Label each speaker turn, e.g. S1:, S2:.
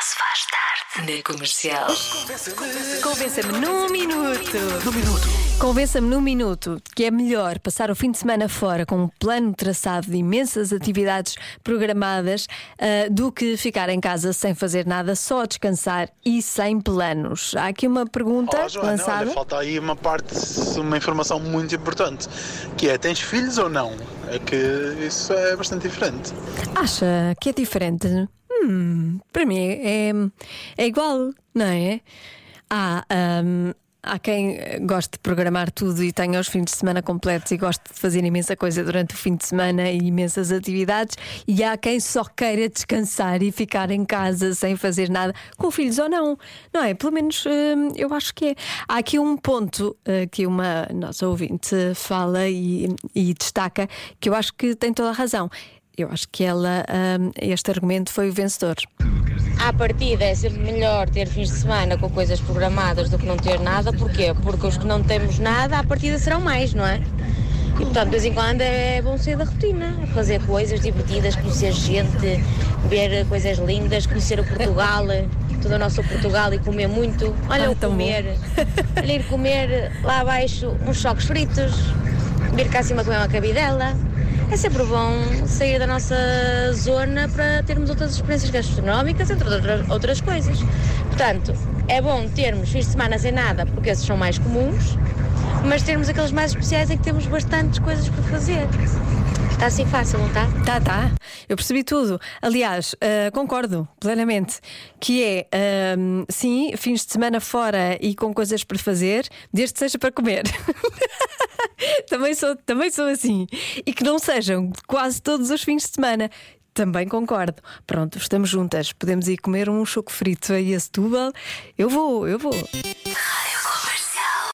S1: se faz tarde na comercial.
S2: Convença-me num minuto.
S3: Minuto.
S2: Convença-me num minuto que é melhor passar o fim de semana fora com um plano traçado de imensas atividades programadas ah, do que ficar em casa sem fazer nada, só a descansar e sem planos. Há aqui uma pergunta
S3: Olá, Joana.
S2: lançada.
S3: Olha, falta aí uma parte, uma informação muito importante, que é, tens filhos ou não? É que isso é bastante diferente.
S2: Acha que é diferente? Hum, para mim é, é igual, não é? Há, hum, há quem goste de programar tudo e tenha os fins de semana completos e goste de fazer imensa coisa durante o fim de semana e imensas atividades, e há quem só queira descansar e ficar em casa sem fazer nada, com filhos ou não, não é? Pelo menos hum, eu acho que é. Há aqui um ponto eh, que uma nossa ouvinte fala e, e destaca que eu acho que tem toda a razão. Eu acho que ela, hum, este argumento foi o vencedor.
S4: À partida é sempre melhor ter fins de semana com coisas programadas do que não ter nada. Porquê? Porque os que não temos nada, à partida serão mais, não é? E portanto, de vez em quando é bom sair da rotina, fazer coisas divertidas, conhecer gente, ver coisas lindas, conhecer o Portugal, todo o nosso Portugal e comer muito. Olha,
S2: Ah,
S4: o comer. Olha, ir comer lá abaixo uns choques fritos, vir cá acima comer uma cabidela. É sempre bom sair da nossa zona para termos outras experiências gastronómicas, entre outras, coisas. Portanto, é bom termos fins de semana sem nada, porque esses são mais comuns, mas termos aqueles mais especiais em que temos bastantes coisas para fazer. Está assim fácil, não está?
S2: Tá, tá. Eu percebi tudo. Aliás, ah, concordo plenamente que é ahm, sim, fins de semana fora e com coisas para fazer, desde que seja para comer. também, sou, também sou assim. E que não sejam quase todos os fins de semana. Também concordo. Pronto, estamos juntas. Podemos ir comer um choco frito aí a Setúbal. Eu vou, eu vou.